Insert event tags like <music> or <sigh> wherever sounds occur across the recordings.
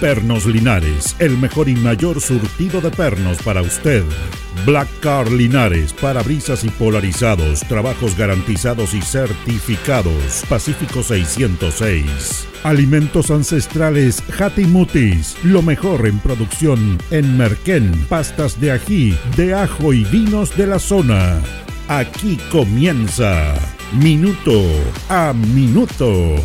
Pernos Linares, el mejor y mayor surtido de pernos para usted. Black Car Linares, parabrisas y polarizados, trabajos garantizados y certificados. Pacífico 606. Alimentos ancestrales Hatimutis, lo mejor en producción en Merquén, pastas de ají, de ajo y vinos de la zona. Aquí comienza Minuto a Minuto.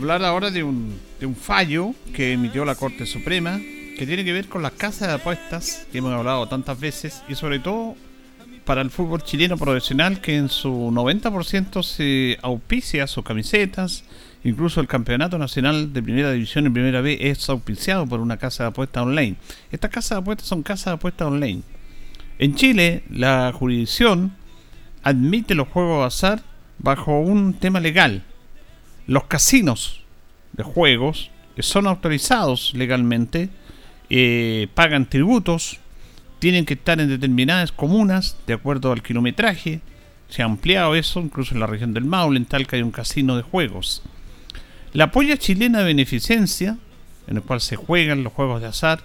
Hablar ahora de un, de un fallo que emitió la Corte Suprema que tiene que ver con las casas de apuestas que hemos hablado tantas veces y sobre todo para el fútbol chileno profesional que en su 90% se auspicia sus camisetas, incluso el campeonato nacional de primera división en primera B es auspiciado por una casa de apuestas online. Estas casas de apuestas son casas de apuestas online. En Chile, la jurisdicción admite los juegos de azar bajo un tema legal. Los casinos de juegos que son autorizados legalmente eh, pagan tributos, tienen que estar en determinadas comunas de acuerdo al kilometraje. Se ha ampliado eso, incluso en la región del Maule, en tal que hay un casino de juegos. La polla chilena de beneficencia, en el cual se juegan los juegos de azar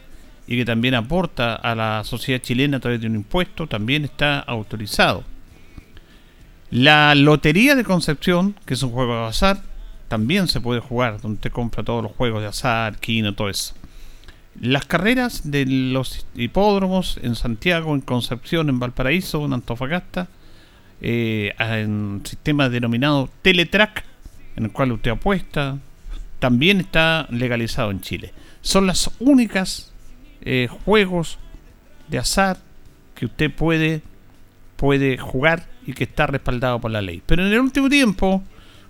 y que también aporta a la sociedad chilena a través de un impuesto, también está autorizado. La Lotería de Concepción, que es un juego de azar, también se puede jugar, donde te compra todos los juegos de azar, quino, todo eso. Las carreras de los hipódromos en Santiago, en Concepción, en Valparaíso, en Antofagasta, eh, en sistema denominado Teletrack, en el cual usted apuesta, también está legalizado en Chile. Son las únicas eh, juegos de azar que usted puede, puede jugar y que está respaldado por la ley. Pero en el último tiempo,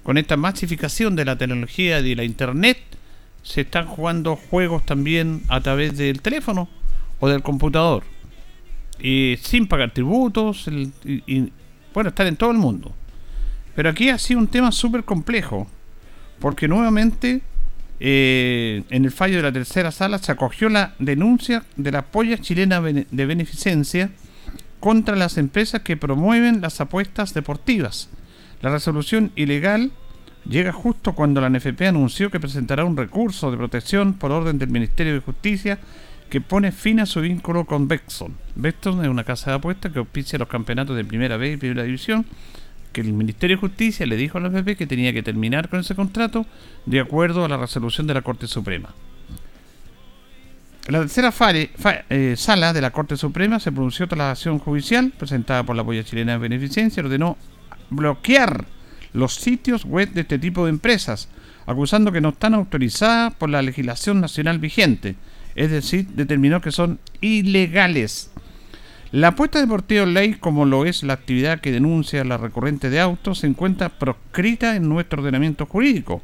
con esta masificación de la tecnología y de la internet, se están jugando juegos también a través del teléfono o del computador. Y sin pagar tributos, y, bueno, están en todo el mundo. Pero aquí ha sido un tema súper complejo, porque nuevamente eh, en el fallo de la tercera sala se acogió la denuncia de la polla chilena de beneficencia contra las empresas que promueven las apuestas deportivas. La resolución ilegal llega justo cuando la NFP anunció que presentará un recurso de protección por orden del Ministerio de Justicia que pone fin a su vínculo con Bexon. Bexon es una casa de apuestas que auspicia los campeonatos de Primera B y Primera División, que el Ministerio de Justicia le dijo a la NFP que tenía que terminar con ese contrato de acuerdo a la resolución de la Corte Suprema. La tercera eh, sala de la Corte Suprema se pronunció tras la acción judicial presentada por la Polla Chilena de Beneficencia y ordenó bloquear los sitios web de este tipo de empresas, acusando que no están autorizadas por la legislación nacional vigente, es decir, determinó que son ilegales. La apuesta deportiva ley, como lo es la actividad que denuncia la recurrente de autos, se encuentra proscrita en nuestro ordenamiento jurídico,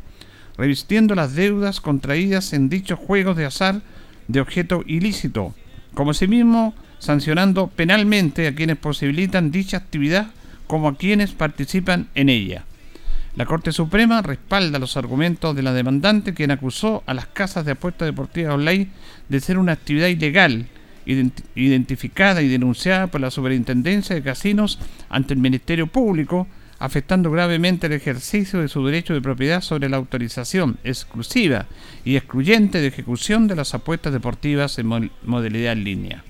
revistiendo las deudas contraídas en dichos juegos de azar de objeto ilícito, como asimismo sancionando penalmente a quienes posibilitan dicha actividad como a quienes participan en ella. La Corte Suprema respalda los argumentos de la demandante quien acusó a las casas de apuestas deportivas online de ser una actividad ilegal identificada y denunciada por la Superintendencia de Casinos ante el Ministerio Público afectando gravemente el ejercicio de su derecho de propiedad sobre la autorización exclusiva y excluyente de ejecución de las apuestas deportivas en modalidad en línea.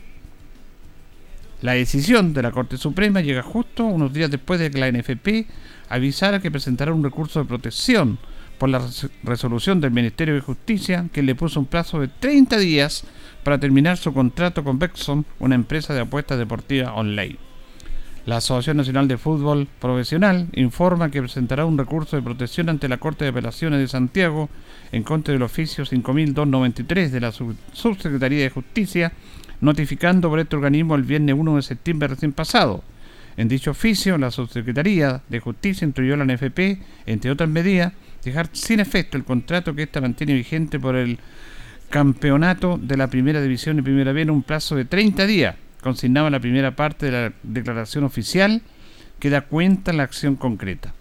La decisión de la Corte Suprema llega justo unos días después de que la NFP avisara que presentará un recurso de protección por la resolución del Ministerio de Justicia que le puso un plazo de 30 días para terminar su contrato con Bexon, una empresa de apuestas deportivas online. La Asociación Nacional de Fútbol Profesional informa que presentará un recurso de protección ante la Corte de Apelaciones de Santiago en contra del oficio 5293 de la Subsecretaría de Justicia, notificando por este organismo el viernes 1 de septiembre recién pasado. En dicho oficio, la Subsecretaría de Justicia instruyó a la NFP, entre otras medidas, dejar sin efecto el contrato que ésta mantiene vigente por el campeonato de la Primera División y Primera B en un plazo de 30 días consignaba la primera parte de la declaración oficial que da cuenta la acción concreta.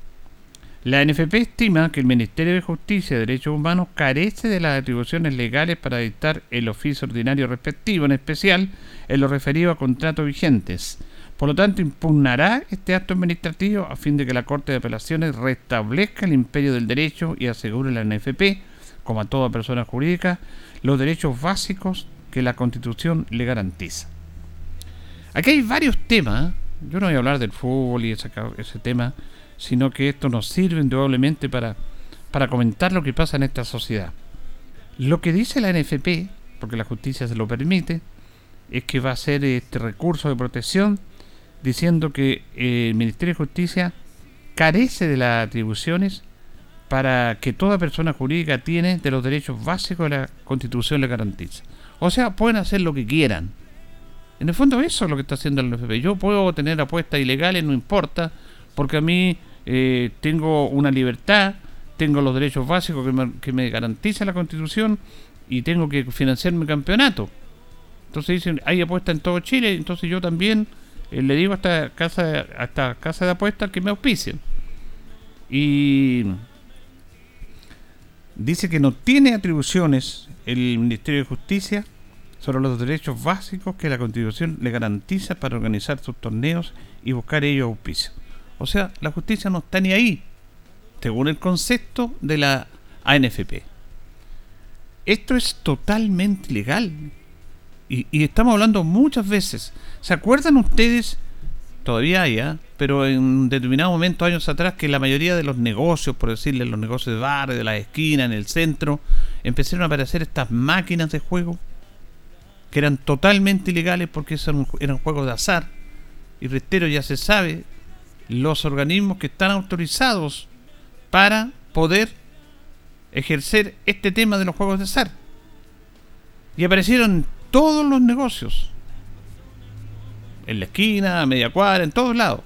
La NFP estima que el Ministerio de Justicia y Derechos Humanos carece de las atribuciones legales para dictar el oficio ordinario respectivo, en especial en lo referido a contratos vigentes. Por lo tanto, impugnará este acto administrativo a fin de que la Corte de Apelaciones restablezca el imperio del derecho y asegure a la NFP, como a toda persona jurídica, los derechos básicos que la Constitución le garantiza. Aquí hay varios temas. Yo no voy a hablar del fútbol y ese, ese tema, sino que esto nos sirve indudablemente para, para comentar lo que pasa en esta sociedad. Lo que dice la NFP, porque la justicia se lo permite, es que va a ser este recurso de protección diciendo que eh, el Ministerio de Justicia carece de las atribuciones para que toda persona jurídica tiene de los derechos básicos de la Constitución le garantiza. O sea, pueden hacer lo que quieran. En el fondo eso es lo que está haciendo el NFP. Yo puedo tener apuestas ilegales, no importa, porque a mí eh, tengo una libertad, tengo los derechos básicos que me, garantiza la Constitución y tengo que financiar mi campeonato. Entonces dicen, hay apuestas en todo Chile, entonces yo también eh, le digo a esta casa, a esta casa de apuestas que me auspicien. Y dice que no tiene atribuciones el Ministerio de Justicia sobre los derechos básicos que la Constitución le garantiza para organizar sus torneos y buscar ellos auspicio. O sea, la justicia no está ni ahí, según el concepto de la ANFP. Esto es totalmente ilegal. Y, estamos hablando muchas veces. ¿Se acuerdan ustedes? Todavía hay, ¿ah? pero en determinado momento, años atrás, que la mayoría de los negocios, por decirle, los negocios de bar, de la esquina, en el centro, empezaron a aparecer estas máquinas de juego que eran totalmente ilegales porque eran, eran juegos de azar. Y reitero, ya se sabe, los organismos que están autorizados para poder ejercer este tema de los juegos de azar. Y aparecieron todos los negocios. En la esquina, a media cuadra, en todos lados.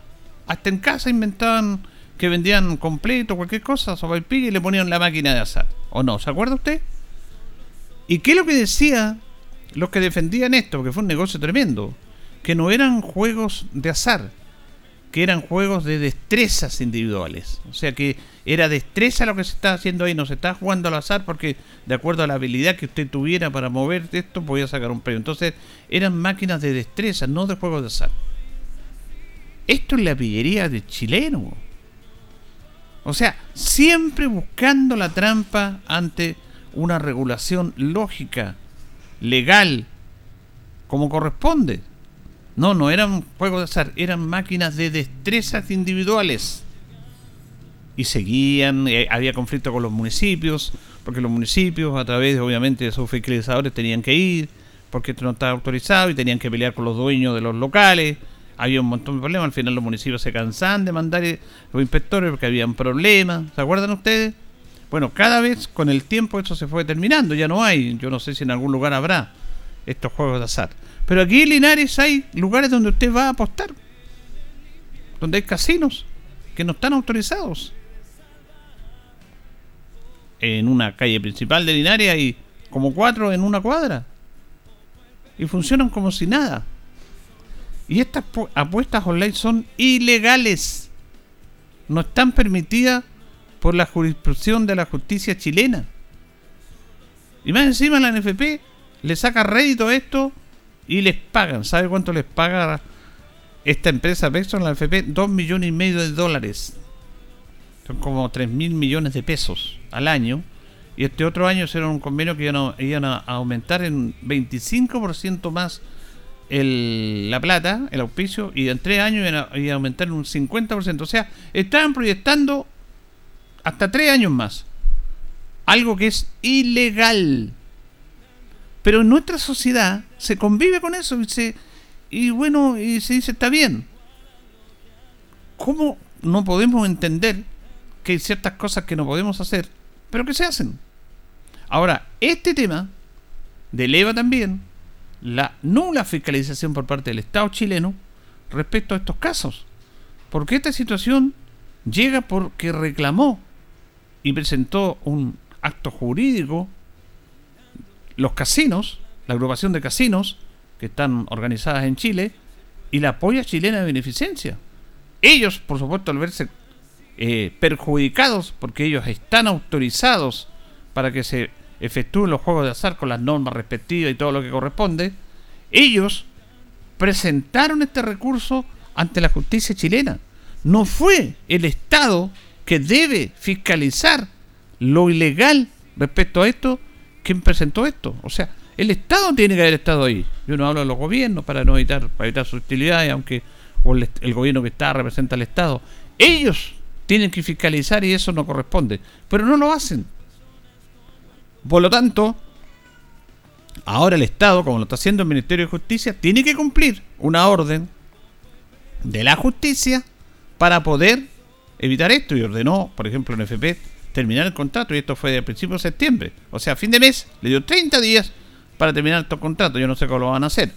Hasta en casa inventaban que vendían completo, cualquier cosa, sobre el y le ponían la máquina de azar. ¿O no? ¿Se acuerda usted? ¿Y qué es lo que decía los que defendían esto, porque fue un negocio tremendo, que no eran juegos de azar, que eran juegos de destrezas individuales. O sea que era destreza lo que se está haciendo ahí, no se está jugando al azar porque de acuerdo a la habilidad que usted tuviera para mover esto podía sacar un premio. Entonces eran máquinas de destreza, no de juegos de azar. Esto es la pillería de chileno. O sea, siempre buscando la trampa ante una regulación lógica legal, como corresponde. No, no eran juegos de azar, eran máquinas de destrezas individuales. Y seguían, eh, había conflicto con los municipios, porque los municipios, a través obviamente de sus fiscalizadores, tenían que ir, porque esto no estaba autorizado y tenían que pelear con los dueños de los locales. Había un montón de problemas, al final los municipios se cansaban de mandar eh, los inspectores porque habían problemas. ¿Se acuerdan ustedes? Bueno, cada vez con el tiempo esto se fue terminando, ya no hay, yo no sé si en algún lugar habrá estos juegos de azar. Pero aquí en Linares hay lugares donde usted va a apostar, donde hay casinos que no están autorizados. En una calle principal de Linares hay como cuatro en una cuadra. Y funcionan como si nada. Y estas apuestas online son ilegales. No están permitidas por la jurisdicción de la justicia chilena. Y más encima la NFP le saca rédito a esto y les pagan. ¿Sabe cuánto les paga esta empresa Vexon, la NFP? Dos millones y medio de dólares. Son como tres mil millones de pesos al año. Y este otro año será un convenio que iban a, aumentar en 25% más la plata, el auspicio, y en tres años iban a, iban a aumentar en un 50%. O sea, estaban proyectando hasta tres años más. Algo que es ilegal. Pero en nuestra sociedad se convive con eso y, y bueno, y se dice está bien. ¿cómo no podemos entender que hay ciertas cosas que no podemos hacer, pero que se hacen? Ahora, este tema eleva también la nula fiscalización por parte del Estado chileno respecto a estos casos. Porque esta situación llega porque reclamó y presentó un acto jurídico los casinos, la agrupación de casinos que están organizadas en Chile y la polla chilena de beneficencia. Ellos, por supuesto, al verse eh, perjudicados porque ellos están autorizados para que se efectúen los juegos de azar con las normas respectivas y todo lo que corresponde, ellos presentaron este recurso ante la justicia chilena. No fue el Estado que debe fiscalizar lo ilegal respecto a esto quien presentó esto. O sea, el Estado tiene que haber estado ahí. Yo no hablo de los gobiernos para no evitar, para evitar sus utilidades, aunque el, el gobierno que está representa al Estado. Ellos tienen que fiscalizar y eso no corresponde. Pero no lo hacen. Por lo tanto, ahora el Estado, como lo está haciendo el Ministerio de Justicia, tiene que cumplir una orden de la justicia para poder evitar esto. Y ordenó, por ejemplo, en FP terminar el contrato. Y esto fue a principios de septiembre. O sea, fin de mes le dio 30 días para terminar estos contratos. Yo no sé cómo lo van a hacer.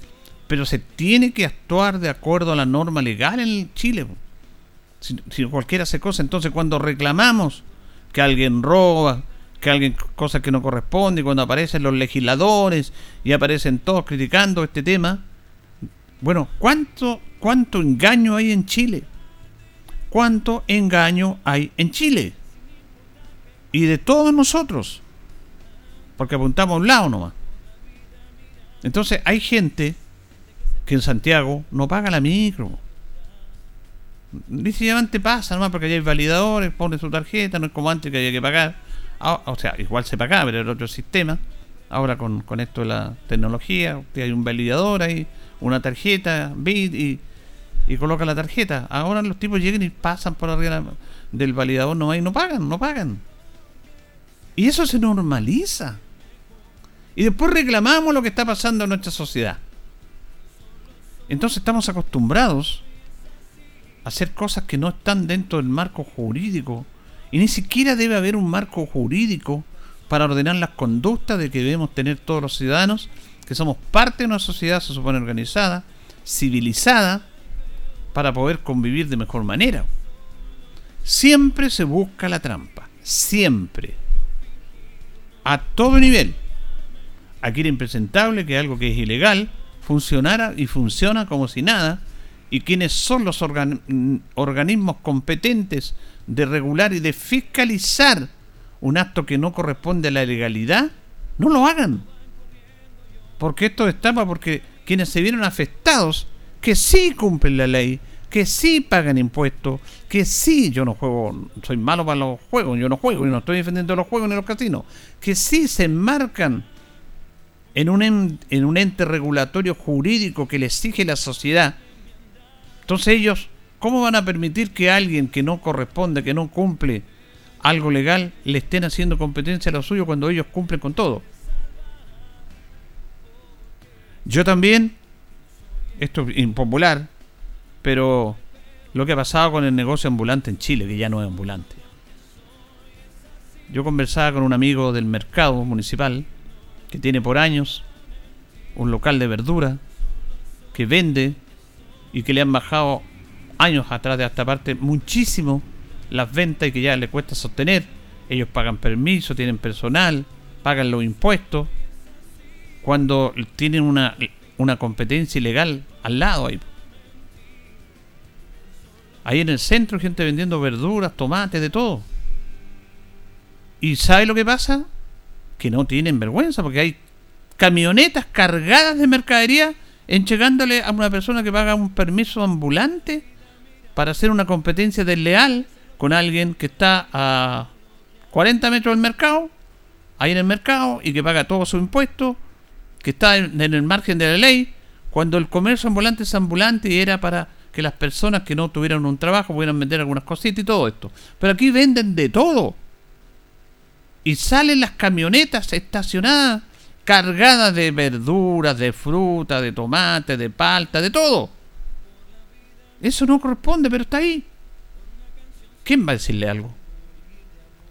Pero se tiene que actuar de acuerdo a la norma legal en Chile. Si, si cualquiera hace cosa, entonces cuando reclamamos que alguien roba, que alguien cosas que no corresponde, cuando aparecen los legisladores y aparecen todos criticando este tema, bueno, ¿cuánto, cuánto engaño hay en Chile? ¿Cuánto engaño hay en Chile? Y de todos nosotros. Porque apuntamos a un lado nomás. Entonces hay gente que en Santiago no paga la micro. Sencillamente pasa nomás porque hay validadores, pone su tarjeta, no es como antes que había que pagar Ah, o sea, igual se paga, pero era otro sistema. Ahora con, esto de la tecnología, hay un validador ahí, una tarjeta, bit y, y coloca la tarjeta. Ahora los tipos llegan y pasan por arriba del validador no y no pagan, no pagan. Y eso se normaliza. Y después reclamamos lo que está pasando en nuestra sociedad. Entonces estamos acostumbrados a hacer cosas que no están dentro del marco jurídico y ni siquiera debe haber un marco jurídico para ordenar las conductas de que debemos tener todos los ciudadanos, que somos parte de una sociedad, se supone, organizada, civilizada, para poder convivir de mejor manera. Siempre se busca la trampa, siempre. A todo nivel. Aquí era impresentable que algo que es ilegal funcionara y funciona como si nada, y quienes son los organismos competentes de regular y de fiscalizar un acto que no corresponde a la legalidad, no lo hagan. Porque esto destapa porque quienes se vieron afectados, que sí cumplen la ley, que sí pagan impuestos, que sí, yo no juego, soy malo para los juegos, yo no juego y no estoy defendiendo los juegos ni los casinos, que sí se enmarcan en un, en un ente regulatorio jurídico que le exige la sociedad. Entonces ellos ¿Cómo van a permitir que alguien que no corresponde, que no cumple algo legal, le estén haciendo competencia a lo suyo cuando ellos cumplen con todo? Yo también, esto es impopular, pero lo que ha pasado con el negocio ambulante en Chile, que ya no es ambulante. Yo conversaba con un amigo del mercado municipal que tiene por años un local de verdura que vende y que le han bajado años atrás de esta parte muchísimo las ventas y que ya le cuesta sostener. Ellos pagan permiso, tienen personal, pagan los impuestos. Cuando tienen una, una competencia ilegal al lado. Ahí en el centro gente vendiendo verduras, tomates, de todo. ¿Y sabe lo que pasa? Que no tienen vergüenza porque hay camionetas cargadas de mercadería entregándole a una persona que paga un permiso ambulante para hacer una competencia desleal con alguien que está a 40 metros del mercado, ahí en el mercado, y que paga todos sus impuestos, que está en, el margen de la ley, cuando el comercio ambulante es ambulante y era para que las personas que no tuvieran un trabajo pudieran vender algunas cositas y todo esto. Pero aquí venden de todo. Y salen las camionetas estacionadas cargadas de verduras, de fruta, de tomate, de palta, de todo. Eso no corresponde, pero está ahí. ¿quién va a decirle algo?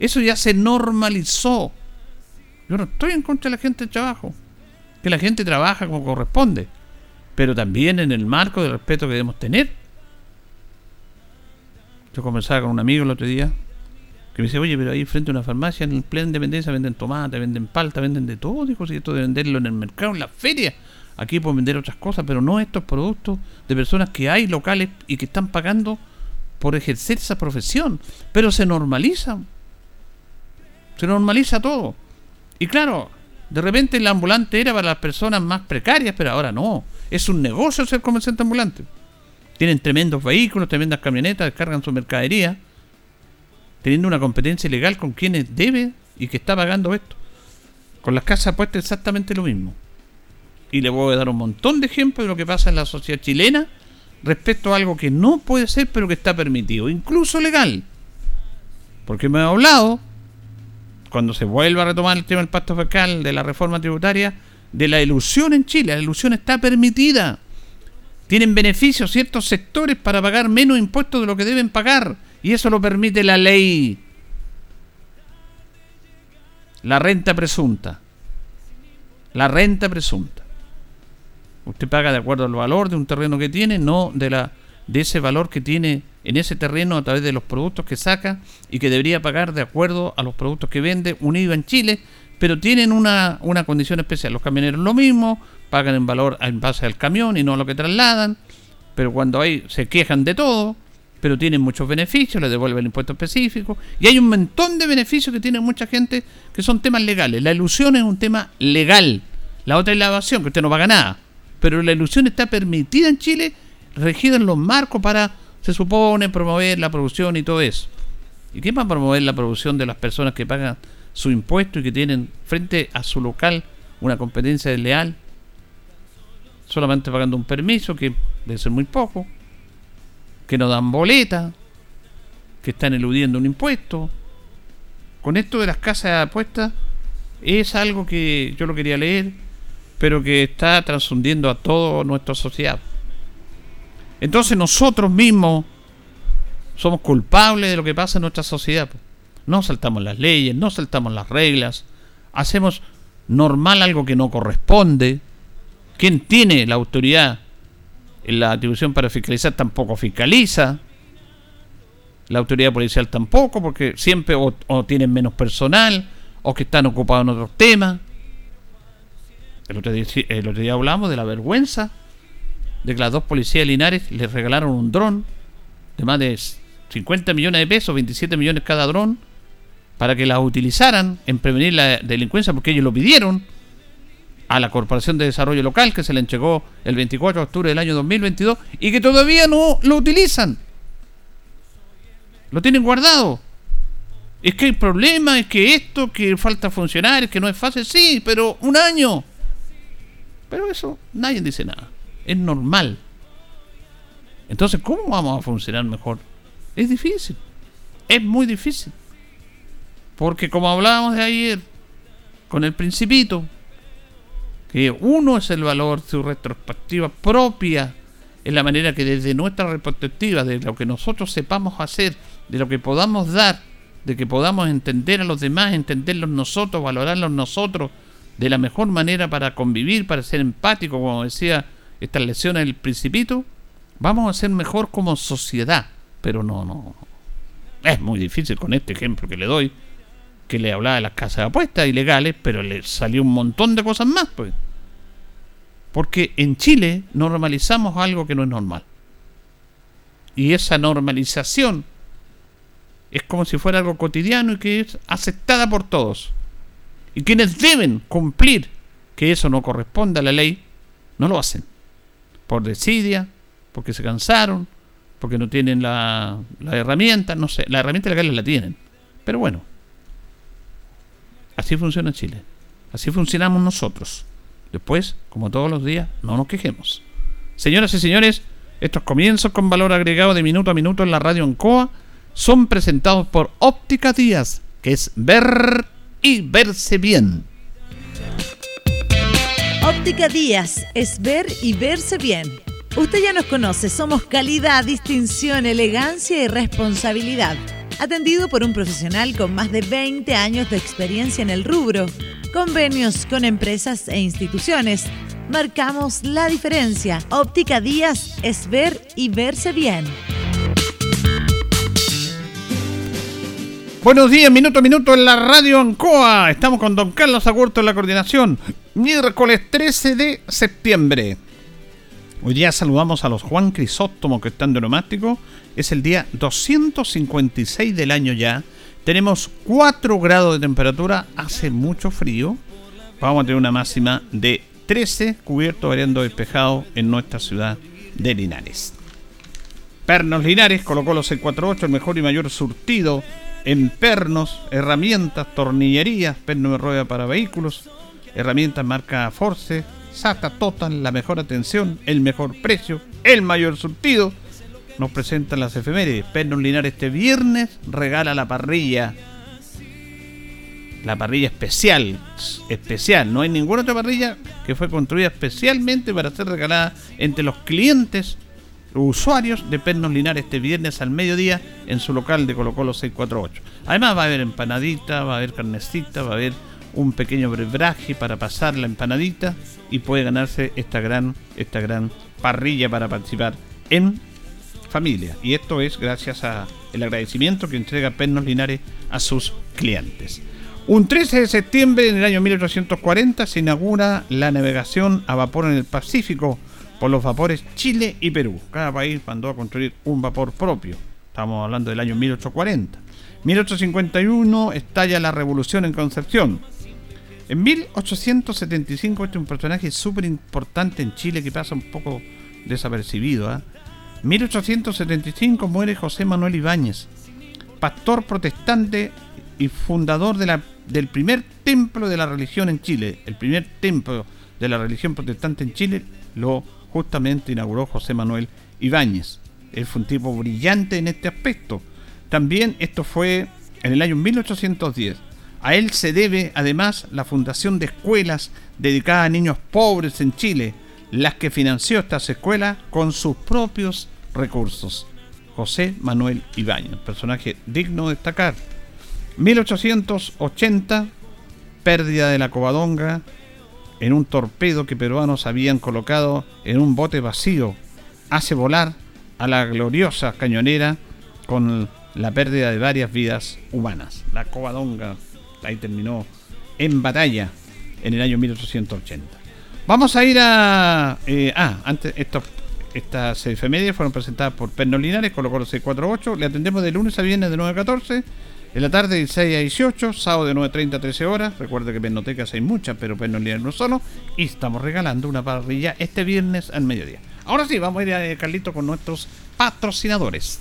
Eso ya se normalizó. Yo no estoy en contra de la gente de trabajo. Que la gente trabaja como corresponde. Pero también en el marco del respeto que debemos tener. Yo conversaba con un amigo el otro día que me dice, oye, pero ahí frente a una farmacia en el pleno independencia venden tomate, venden palta, venden de todo, dijo, si esto de venderlo en el mercado, en la feria. Aquí pueden vender otras cosas, pero no estos productos de personas que hay locales y que están pagando por ejercer esa profesión. Pero se normaliza. Se normaliza todo. Y claro, de repente el ambulante era para las personas más precarias, pero ahora no. Es un negocio ser comerciante ambulante. Tienen tremendos vehículos, tremendas camionetas, descargan su mercadería, teniendo una competencia ilegal con quienes debe y que está pagando esto. Con las casas apuestas exactamente lo mismo. Y le voy a dar un montón de ejemplos de lo que pasa en la sociedad chilena respecto a algo que no puede ser pero que está permitido, incluso legal. Porque me ha hablado cuando se vuelva a retomar el tema del pacto fiscal, de la reforma tributaria, de la ilusión en Chile. La ilusión está permitida. Tienen beneficios ciertos sectores para pagar menos impuestos de lo que deben pagar. Y eso lo permite la ley. La renta presunta. La renta presunta. Usted paga de acuerdo al valor de un terreno que tiene, no de la de ese valor que tiene en ese terreno a través de los productos que saca y que debería pagar de acuerdo a los productos que vende unido en Chile, pero tienen una, una condición especial. Los camioneros lo mismo, pagan en valor en base al camión y no a lo que trasladan, pero cuando hay se quejan de todo, pero tienen muchos beneficios, les devuelven el impuesto específico y hay un montón de beneficios que tiene mucha gente que son temas legales. La ilusión es un tema legal, la otra es la evasión, que usted no paga nada, pero la ilusión está permitida en Chile regido en los marcos para, se supone, promover la producción y todo eso. ¿Y quién va a promover la producción de las personas que pagan su impuesto y que tienen frente a su local una competencia desleal? Solamente pagando un permiso, que debe ser muy poco, que no dan boleta, que están eludiendo un impuesto. Con esto de las casas de apuestas, es algo que yo lo quería leer, pero que está transfundiendo a toda nuestra sociedad. Entonces nosotros mismos somos culpables de lo que pasa en nuestra sociedad. No saltamos las leyes, no saltamos las reglas, hacemos normal algo que no corresponde. Quien tiene la autoridad en la atribución para fiscalizar tampoco fiscaliza. La autoridad policial tampoco, porque siempre o, tienen menos personal o que están ocupados en otros temas. El otro, día, el otro día hablamos de la vergüenza de que las dos policías de Linares les regalaron un dron de más de 50 millones de pesos, 27 millones cada dron, para que las utilizaran en prevenir la delincuencia, porque ellos lo pidieron a la Corporación de Desarrollo Local, que se le entregó el 24 de octubre del año 2022, y que todavía no lo utilizan. Lo tienen guardado. Es que hay problema, es que esto, que falta funcionar, que no es fácil, sí, pero un año. Pero eso nadie dice nada es normal. Entonces, ¿cómo vamos a funcionar mejor? Es difícil. Es muy difícil. Porque como hablábamos de ayer, con el principito, que uno es el valor, su retrospectiva propia, es la manera que desde nuestra retrospectiva, de lo que nosotros sepamos hacer, de lo que podamos dar, de que podamos entender a los demás, entenderlos nosotros, valorarlos nosotros, de la mejor manera para convivir, para ser empático, como decía estas lesiones del principito, vamos a ser mejor como sociedad. Pero no, no. Es muy difícil con este ejemplo que le doy, que le hablaba de las casas de apuestas ilegales, pero le salió un montón de cosas más, pues. Porque en Chile normalizamos algo que no es normal. Y esa normalización es como si fuera algo cotidiano y que es aceptada por todos. Y quienes deben cumplir que eso no corresponde a la ley, no lo hacen por desidia, porque se cansaron, porque no tienen la, la herramienta, no sé, la herramienta legal la tienen. Pero bueno, así funciona Chile, así funcionamos nosotros. Después, como todos los días, no nos quejemos. Señoras y señores, estos comienzos con valor agregado de minuto a minuto en la radio Ancoa son presentados por Óptica Díaz, que es ver y verse bien. Óptica Díaz es ver y verse bien. Usted ya nos conoce, somos calidad, distinción, elegancia y responsabilidad. Atendido por un profesional con más de 20 años de experiencia en el rubro. Convenios con empresas e instituciones. Marcamos la diferencia. Óptica Díaz es ver y verse bien. Buenos días, minuto a minuto en la radio Ancoa. Estamos con don Carlos Agurto en la coordinación. Miércoles 13 de septiembre. Hoy día saludamos a los Juan Crisóstomo que están de neumático. Es el día 256 del año ya. Tenemos 4 grados de temperatura. Hace mucho frío. Vamos a tener una máxima de 13, cubierto variando despejado en nuestra ciudad de Linares. Pernos Linares colocó los 648, el mejor y mayor surtido en pernos, herramientas, tornillerías, perno de rueda para vehículos, herramientas marca Force, SATA Total, la mejor atención, el mejor precio, el mayor surtido. Nos presentan las efemérides. Pernos Linares este viernes regala la parrilla. La parrilla especial, especial. No hay ninguna otra parrilla que fue construida especialmente para ser regalada entre los clientes usuarios de Pernos Linares este viernes al mediodía en su local de Colo Colo 648. Además va a haber empanadita, va a haber carnecita, va a haber un pequeño brebraje para pasar la empanadita y puede ganarse esta gran, esta gran parrilla para participar en Y esto es gracias a el agradecimiento que entrega Pernos Linares a sus clientes. Un 13 de septiembre en el año 1840 se inaugura la navegación a vapor en el Pacífico por los vapores Chile y Perú. Cada país mandó a construir un vapor propio. Estamos hablando del año 1840. 1851 estalla la revolución en Concepción. En 1875 este es un personaje súper importante en Chile que pasa un poco desapercibido. ¿ah? 1875 muere José Manuel Ibáñez, pastor protestante y fundador del primer templo de la religión en Chile. El primer templo de la religión protestante en Chile lo justamente inauguró José Manuel Ibáñez. Él fue un tipo brillante en este aspecto. También esto fue en el año 1810. A él se debe además la fundación de escuelas dedicadas a niños pobres en Chile, las que financió estas escuelas con sus propios recursos. José Manuel Ibáñez, personaje digno de destacar. 1880, pérdida de la Covadonga, en un torpedo que peruanos habían colocado en un bote vacío. Hace volar a la gloriosa cañonera con la pérdida de varias vidas humanas. La Covadonga ahí terminó en batalla en el año 1880. Vamos a ir a... Eh, ah, antes estos, estas efemérides fueron presentadas por Perno Linares, colocó los 648. Le atendemos de lunes a viernes de 9 a 14 en la tarde de 6 a 18, sábado de 9.30 a 13 horas. Recuerde que Pernotecas hay muchas, pero Pernos Linares no solo. Y estamos regalando una parrilla este viernes al mediodía. Ahora sí, vamos a ir a eh, Carlito con nuestros patrocinadores.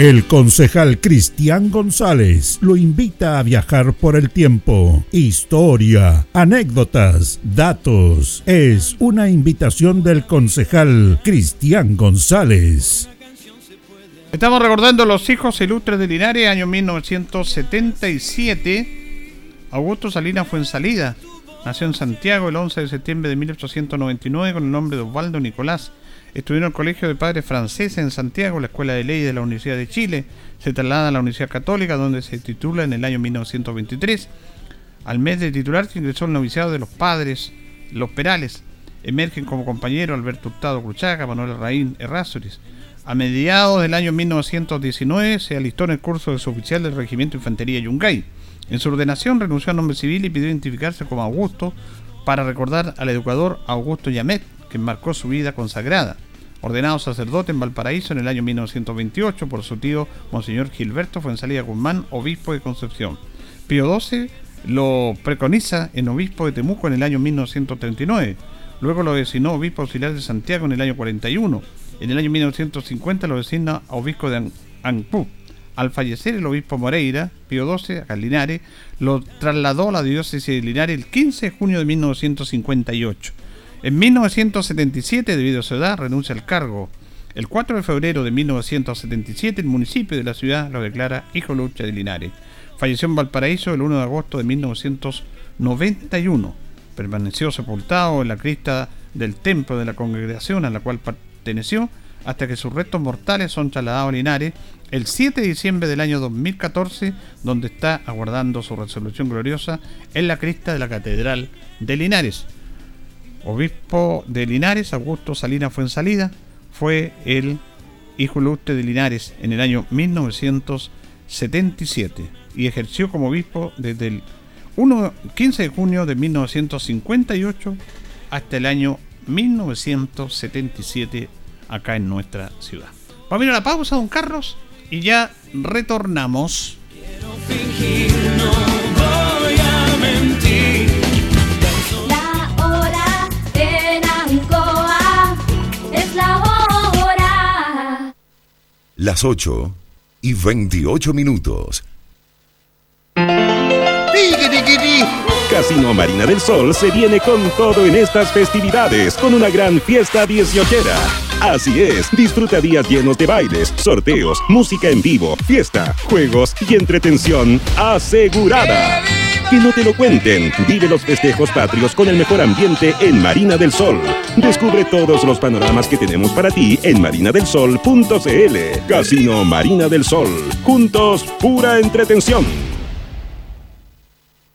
El concejal Cristian González lo invita a viajar por el tiempo. Historia, anécdotas, datos. Es una invitación del concejal Cristian González. Estamos recordando los hijos ilustres de Linares, año 1977. Augusto Salinas fue en salida. Nació en Santiago el 11 de septiembre de 1899 con el nombre de Osvaldo Nicolás Estudió en el Colegio de Padres Franceses en Santiago, la Escuela de Ley de la Universidad de Chile. Se traslada a la Universidad Católica, donde se titula en el año 1923. Al mes de titularse ingresó al noviciado de los padres, los Perales. Emergen como compañero Alberto Hurtado Cruchaga, Manuel Raín Errázuriz. A mediados del año 1919 se alistó en el curso de suboficial del Regimiento Infantería Yungay. En su ordenación renunció al nombre civil y pidió identificarse como Augusto para recordar al educador Augusto Yamet, que marcó su vida consagrada. Ordenado sacerdote en Valparaíso en el año 1928 por su tío Monseñor Gilberto Fuensalida Guzmán, obispo de Concepción. Pío XII lo preconiza en obispo de Temuco en el año 1939. Luego lo designó obispo auxiliar de Santiago en el año 41. En el año 1950 lo designa obispo de Ancú. Al fallecer el obispo Moreira, Pío XII, a Linares, lo trasladó a la diócesis de Linares el 15 de junio de 1958. En 1977, debido a su edad, renuncia al cargo. El 4 de febrero de 1977, el municipio de la ciudad lo declara hijo lucha de Linares. Falleció en Valparaíso el 1 de agosto de 1991. Permaneció sepultado en la crista del templo de la congregación a la cual perteneció hasta que sus restos mortales son trasladados a Linares el 7 de diciembre del año 2014, donde está aguardando su resolución gloriosa en la crista de la Catedral de Linares obispo de Linares, Augusto Salinas Fuensalida, fue el hijo ilustre de Linares en el año 1977 y ejerció como obispo desde el 1, 15 de junio de 1958 hasta el año 1977 acá en nuestra ciudad. Vamos a ir a la pausa, don Carlos, y ya retornamos. Quiero fingir, no las 8 y 28 minutos. Casino Marina del Sol se viene con todo en estas festividades, con una gran fiesta dieciochera. Así es, disfruta días llenos de bailes, sorteos, música en vivo, fiesta, juegos y entretención asegurada. Que no te lo cuenten. Vive los festejos patrios con el mejor ambiente en Marina del Sol. Descubre todos los panoramas que tenemos para ti en marinadelsol.cl. Casino Marina del Sol. Juntos, pura entretención.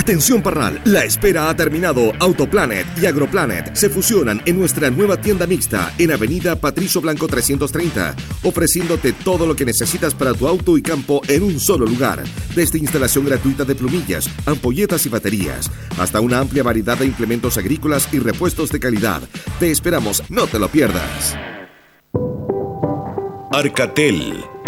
Atención Parral, la espera ha terminado. Autoplanet y Agroplanet se fusionan en nuestra nueva tienda mixta en Avenida Patricio Blanco 330, ofreciéndote todo lo que necesitas para tu auto y campo en un solo lugar, desde instalación gratuita de plumillas, ampolletas y baterías, hasta una amplia variedad de implementos agrícolas y repuestos de calidad. Te esperamos, no te lo pierdas. Arcatel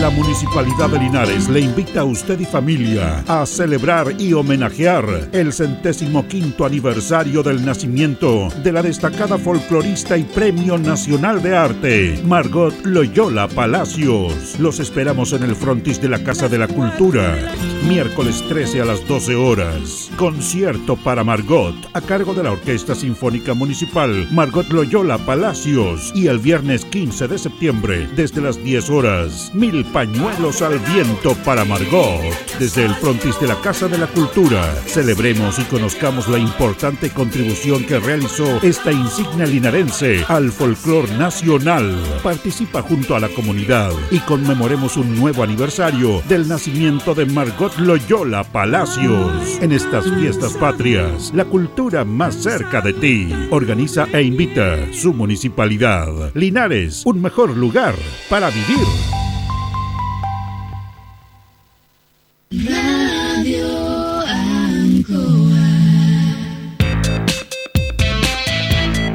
La Municipalidad de Linares le invita a usted y familia a celebrar y homenajear el centésimo quinto aniversario del nacimiento de la destacada folclorista y Premio Nacional de Arte, Margot Loyola Palacios. Los esperamos en el frontis de la Casa de la Cultura, miércoles 13 a las 12 horas. Concierto para Margot a cargo de la Orquesta Sinfónica Municipal Margot Loyola Palacios y el viernes 15 de septiembre desde las 10 horas. Mil pañuelos al viento para Margot. Desde el frontis de la Casa de la Cultura, celebremos y conozcamos la importante contribución que realizó esta insignia linarense al folclor nacional. Participa junto a la comunidad y conmemoremos un nuevo aniversario del nacimiento de Margot Loyola Palacios. En estas fiestas patrias, la cultura más cerca de ti. Organiza e invita su municipalidad. Linares, un mejor lugar para vivir.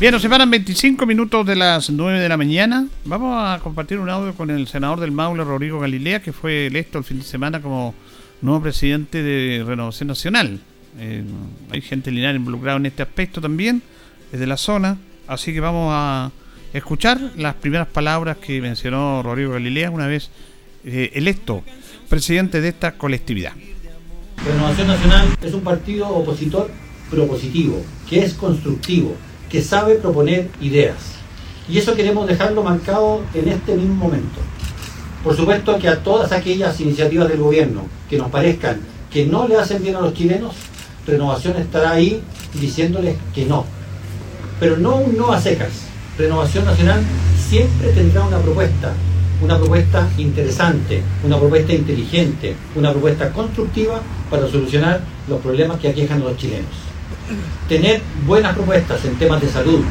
Bien, nos separan 25 minutos de las 9 de la mañana. Vamos a compartir un audio con el senador del Maule, Rodrigo Galilea, que fue electo el fin de semana como nuevo presidente de Renovación Nacional. Eh, hay gente lineal involucrada en este aspecto también, desde la zona. Así que vamos a escuchar las primeras palabras que mencionó Rodrigo Galilea una vez eh, electo presidente de esta colectividad. Renovación Nacional es un partido opositor propositivo, que es constructivo que sabe proponer ideas. Y eso queremos dejarlo marcado en este mismo momento. Por supuesto que a todas aquellas iniciativas del gobierno que nos parezcan que no le hacen bien a los chilenos, Renovación estará ahí diciéndoles que no. Pero no un no a secas. Renovación Nacional siempre tendrá una propuesta, una propuesta interesante, una propuesta inteligente, una propuesta constructiva para solucionar los problemas que aquejan a los chilenos tener buenas propuestas en temas de salud,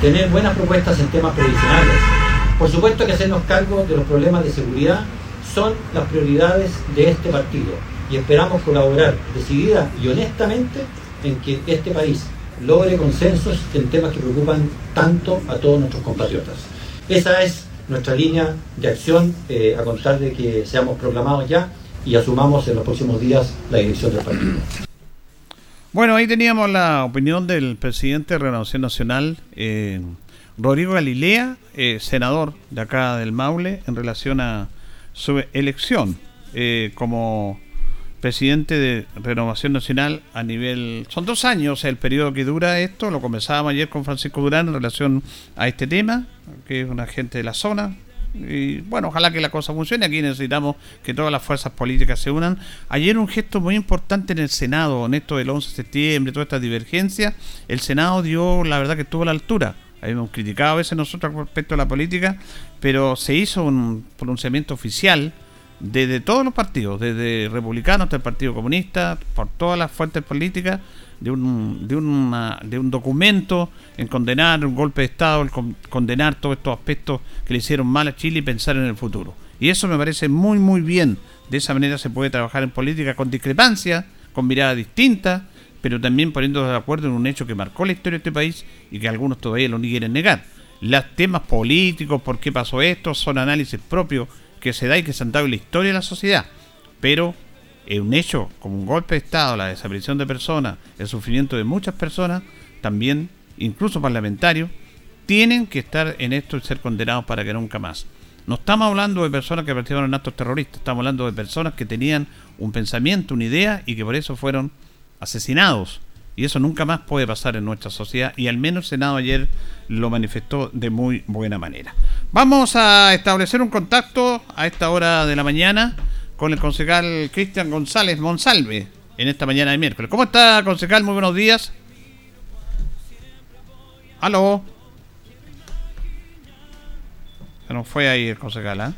tener buenas propuestas en temas previsionales. Por supuesto que hacernos cargo de los problemas de seguridad son las prioridades de este partido y esperamos colaborar decidida y honestamente en que este país logre consensos en temas que preocupan tanto a todos nuestros compatriotas. Esa es nuestra línea de acción eh, a contar de que seamos proclamados ya y asumamos en los próximos días la dirección del partido. Bueno, ahí teníamos la opinión del presidente de Renovación Nacional, eh, Rodrigo Galilea, eh, senador de acá del Maule, en relación a su elección eh, como presidente de Renovación Nacional a nivel... Son dos años el periodo que dura esto, lo conversábamos ayer con Francisco Durán en relación a este tema, que es un agente de la zona, y bueno, ojalá que la cosa funcione. Aquí necesitamos que todas las fuerzas políticas se unan. Ayer un gesto muy importante en el Senado, en esto del 11 de septiembre, toda esta divergencia. El Senado dio, la verdad que estuvo a la altura. Hemos criticado a veces nosotros respecto a la política, pero se hizo un pronunciamiento oficial desde todos los partidos, desde republicanos hasta el Partido Comunista, por todas las fuentes políticas, de un, de, de un documento en condenar un golpe de Estado, el condenar todos estos aspectos que le hicieron mal a Chile y pensar en el futuro. Y eso me parece muy, muy bien. De esa manera se puede trabajar en política con discrepancia, con miradas distintas, pero también poniéndose de acuerdo en un hecho que marcó la historia de este país y que algunos todavía lo quieren negar. Los temas políticos, por qué pasó esto, son análisis propios que se da y que se han dado en la historia de la sociedad. Pero un hecho como un golpe de Estado, la desaparición de personas, el sufrimiento de muchas personas, también, incluso parlamentarios, tienen que estar en esto y ser condenados para que nunca más. No estamos hablando de personas que participaron en actos terroristas, estamos hablando de personas que tenían un pensamiento, una idea y que por eso fueron asesinados. Y eso nunca más puede pasar en nuestra sociedad y al menos el Senado ayer lo manifestó de muy buena manera. Vamos a establecer un contacto a esta hora de la mañana con el concejal Cristian González Monsalve en esta mañana de miércoles. ¿Cómo está, concejal? Muy buenos días. Aló. Se nos fue ahí el concejal, ¿ah?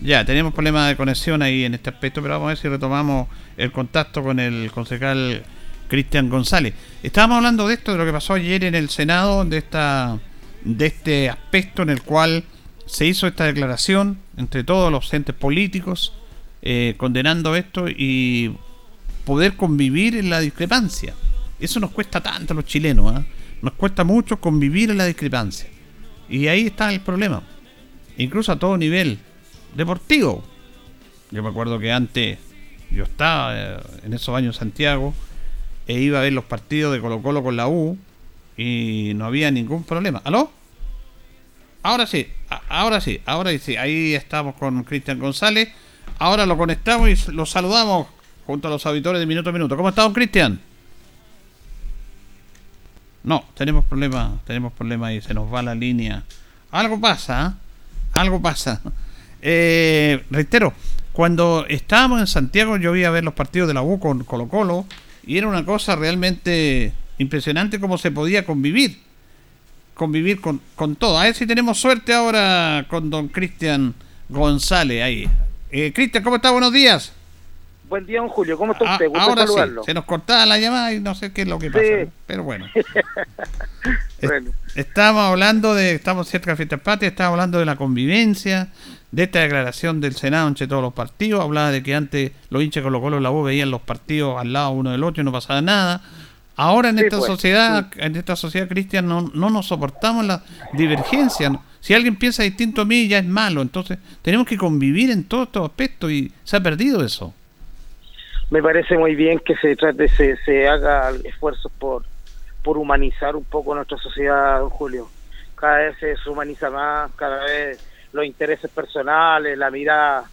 Ya, tenemos problemas de conexión ahí en este aspecto, pero vamos a ver si retomamos el contacto con el concejal Cristian González. Estábamos hablando de esto, de lo que pasó ayer en el Senado, de esta de este aspecto en el cual se hizo esta declaración entre todos los entes políticos eh, condenando esto y poder convivir en la discrepancia. Eso nos cuesta tanto a los chilenos, ¿ah? nos cuesta mucho convivir en la discrepancia. Y ahí está el problema, incluso a todo nivel deportivo. Yo me acuerdo que antes yo estaba eh, en esos años en Santiago e iba a ver los partidos de Colo Colo con la U y no había ningún problema. ¿Aló? Ahora sí, ahora sí, ahora sí. Ahí estamos con Cristian González. Ahora lo conectamos y lo saludamos junto a los auditores de Minuto a Minuto. ¿Cómo está, don Cristian? No, tenemos problemas, tenemos problemas y se nos va la línea. Algo pasa, ¿eh? algo pasa. <laughs> Eh, reitero, cuando estábamos en Santiago yo iba a ver los partidos de la U con Colo Colo y era una cosa realmente impresionante cómo se podía convivir. Convivir con, con todo. A ver si tenemos suerte ahora con don Cristian González ahí. Eh, Cristian, ¿cómo está? Buenos días. Buen día, don Julio. ¿Cómo está Ah, usted? Gusto ahora sí, se nos cortaba la llamada y no sé qué es lo que pasa. Sí. Pero bueno. <laughs> Bueno. Estamos hablando de, estamos cerca de Fiestas Patrias, estamos hablando de la convivencia, de esta declaración del Senado entre todos los partidos. Hablaba de que antes los hinchas Colo Colo la U veían los partidos al lado uno del otro y no pasaba nada. Ahora en Sí, esta pues, sociedad, en esta sociedad cristiana no, no nos soportamos la divergencia. Si alguien piensa distinto a mí ya es malo. Entonces tenemos que convivir en todos estos aspectos y se ha perdido eso. Me parece muy bien que se trate, se, se haga esfuerzos por, por humanizar un poco nuestra sociedad, don Julio. Cada vez se humaniza más, cada vez los intereses personales, la mirada,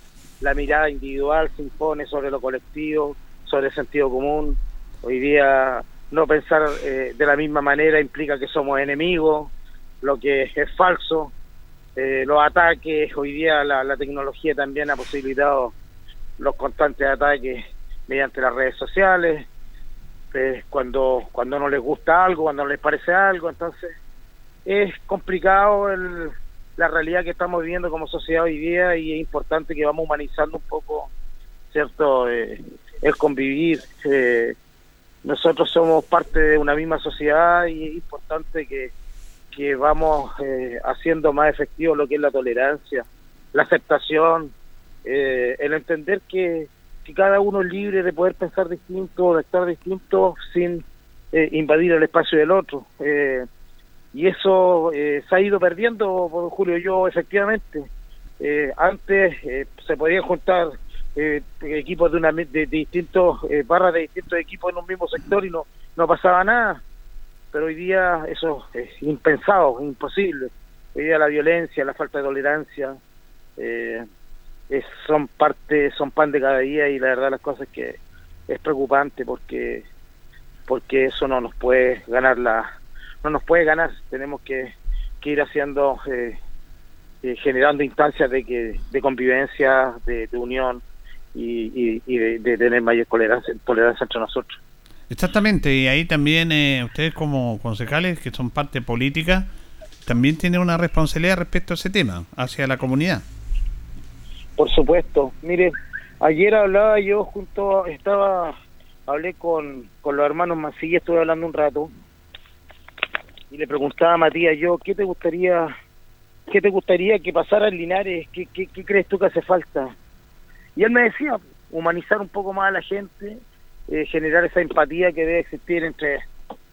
la mirada individual se impone sobre lo colectivo, sobre el sentido común. Hoy día no pensar eh, de la misma manera implica que somos enemigos, lo que es falso. Eh, los ataques, hoy día la, la tecnología también ha posibilitado los constantes ataques mediante las redes sociales, eh, cuando cuando no les gusta algo, cuando no les parece algo, entonces es complicado el, la realidad que estamos viviendo como sociedad hoy día y es importante que vamos humanizando un poco, cierto, Eh, el convivir. Eh, nosotros somos parte de una misma sociedad y es importante que, que vamos eh, haciendo más efectivo lo que es la tolerancia, la aceptación, eh, el entender que, que cada uno es libre de poder pensar distinto, de estar distinto sin eh, invadir el espacio del otro. Eh, y eso se ha ido perdiendo, por Julio, yo efectivamente. Antes se podían juntar eh, equipos de, una, de, de distintos, eh, barras de distintos equipos en un mismo sector y no, no pasaba nada. Pero hoy día eso es impensado, imposible. Hoy día la violencia, la falta de tolerancia, eh, son parte, son pan de cada día y la verdad las cosas que es preocupante porque porque eso no nos puede ganar la no nos puede ganar tenemos que, ir haciendo eh, eh, generando instancias de que de convivencia de unión y, y- y de, de tener mayor tolerancia, tolerancia entre nosotros Exactamente, y ahí también eh, ustedes como concejales, que son parte política, también tienen una responsabilidad respecto a ese tema, hacia la comunidad. Por supuesto. Mire, ayer hablaba yo junto, estaba, hablé con, con los hermanos Mancilla, estuve hablando un rato, y le preguntaba a Matías yo, ¿qué te gustaría, qué te gustaría que pasara en Linares? ¿Qué, qué, qué crees tú que hace falta? Y él me decía, humanizar un poco más a la gente, eh, generar esa empatía que debe existir entre,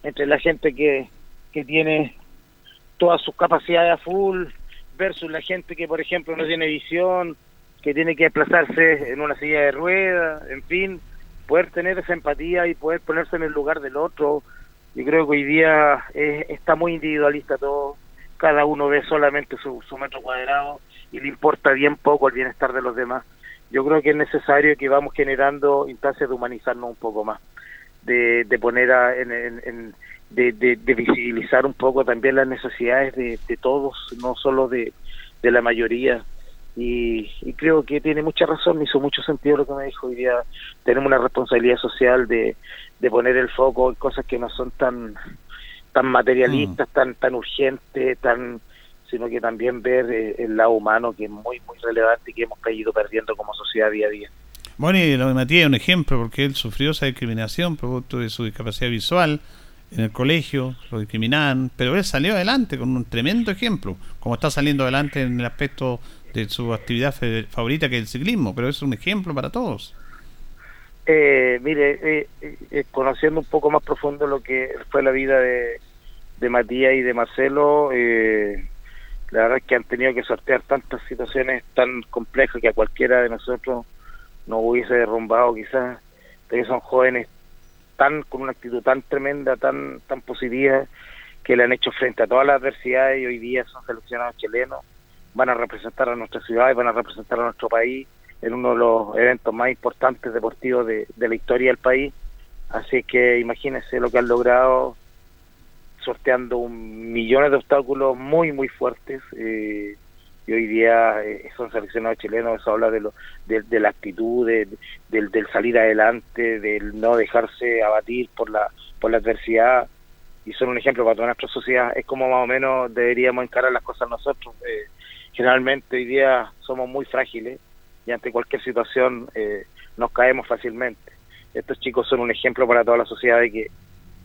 entre la gente que, que tiene todas sus capacidades a full versus la gente que, por ejemplo, no tiene visión, que tiene que desplazarse en una silla de ruedas, en fin, poder tener esa empatía y poder ponerse en el lugar del otro. Yo creo que hoy día eh, está muy individualista todo, cada uno ve solamente su, su metro cuadrado y le importa bien poco el bienestar de los demás. Yo creo que es necesario que vamos generando instancias de humanizarnos un poco más, de, de poner a- en, en- en- de, de- de visibilizar un poco también las necesidades de, de todos, no solo de, de la mayoría. Y, y creo que tiene mucha razón, hizo mucho sentido lo que me dijo hoy día. Tenemos una responsabilidad social de, de poner el foco en cosas que no son tan tan materialistas, tan tan urgentes, tan sino que también ver eh, el lado humano que es muy muy relevante y que hemos ido perdiendo como sociedad día a día. Bueno, y lo de Matías es un ejemplo, porque él sufrió esa discriminación producto de su discapacidad visual en el colegio, lo discriminaban, pero él salió adelante con un tremendo ejemplo, como está saliendo adelante en el aspecto de su actividad favorita que es el ciclismo, pero es un ejemplo para todos. Eh, mire, eh, eh, eh, conociendo un poco más profundo lo que fue la vida de, de Matías y de Marcelo, eh, la verdad es que han tenido que sortear tantas situaciones tan complejas que a cualquiera de nosotros nos hubiese derrumbado quizás, pero son jóvenes tan con una actitud tan tremenda, tan tan positiva, que le han hecho frente a todas las adversidades y hoy día son seleccionados chilenos, van a representar a nuestra ciudad y van a representar a nuestro país en uno de los eventos más importantes deportivos de, de la historia del país. Así que imagínense lo que han logrado sorteando un, millones de obstáculos muy, muy fuertes. eh, y hoy día eh, son seleccionados chilenos, eso habla de, lo, de, de la actitud, de, del, salir adelante, del no dejarse abatir por la, por la adversidad. y son un ejemplo para toda nuestra sociedad. Es como más o menos deberíamos encarar las cosas nosotros. Eh, generalmente hoy día somos muy frágiles y ante cualquier situación eh, nos caemos fácilmente. Estos chicos son un ejemplo para toda la sociedad de que,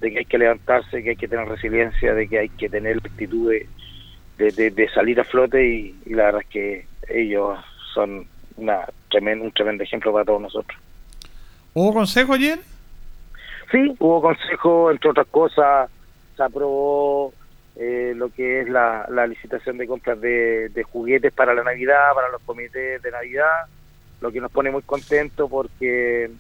de que hay que levantarse, que hay que tener resiliencia, de que hay que tener la actitud de, de, salir a flote y, la verdad es que ellos son una tremendo, un tremendo ejemplo para todos nosotros. ¿Hubo consejo ayer? Sí, hubo consejo, entre otras cosas, se aprobó eh, lo que es la, licitación de compras de, juguetes para la Navidad, para los comités de Navidad, lo que nos pone muy contentos porque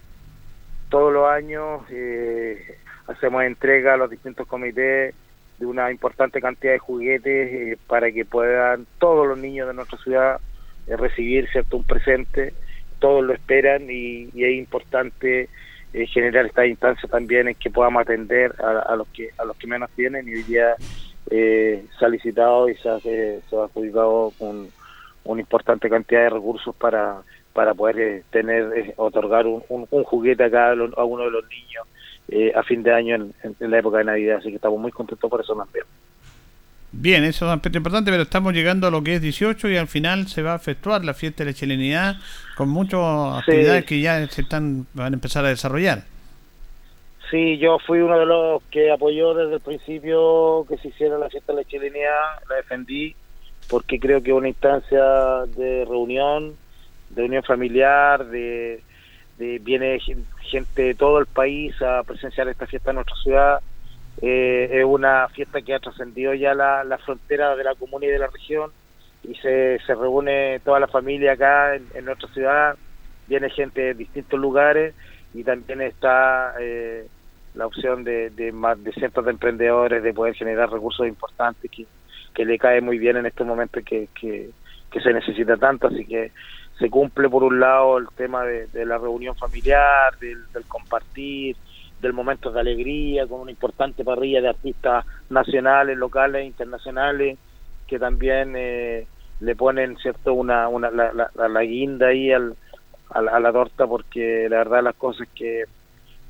todos los años eh, hacemos entrega a los distintos comités de una importante cantidad de juguetes eh, para que puedan todos los niños de nuestra ciudad recibir cierto un presente. Todos lo esperan y, es importante eh, generar esta instancia también en que podamos atender a, los que a los que menos tienen y hoy día eh, se ha licitado y se ha, se ha adjudicado un, una importante cantidad de recursos para para poder eh, tener otorgar un, un, juguete a cada a uno de los niños a fin de año en, en, la época de Navidad así que estamos muy contentos por eso también. Bien, eso es un aspecto importante, pero estamos llegando a lo que es 18 y al final se va a efectuar la fiesta de la chilenidad con muchas actividades que ya se están van a empezar a desarrollar. Sí, yo fui uno de los que apoyó desde el principio que se hiciera la fiesta de la chilenidad, la defendí porque creo que es una instancia de reunión, de unión familiar, de, de viene gente de todo el país a presenciar esta fiesta en nuestra ciudad. Eh, es una fiesta que ha trascendido ya la, la, frontera de la comuna y de la región y se, se reúne toda la familia acá en, nuestra ciudad, viene gente de distintos lugares y también está eh, la opción de, de más de cientos de emprendedores de poder generar recursos importantes que, que le cae muy bien en estos momentos que, que, se necesita tanto, así que se cumple por un lado el tema de, la reunión familiar, del, del compartir, del momento de alegría, con una importante parrilla de artistas nacionales, locales, internacionales, que también eh, le ponen cierto una, una la, la, guinda ahí al, a, la, torta, porque la verdad las cosas es que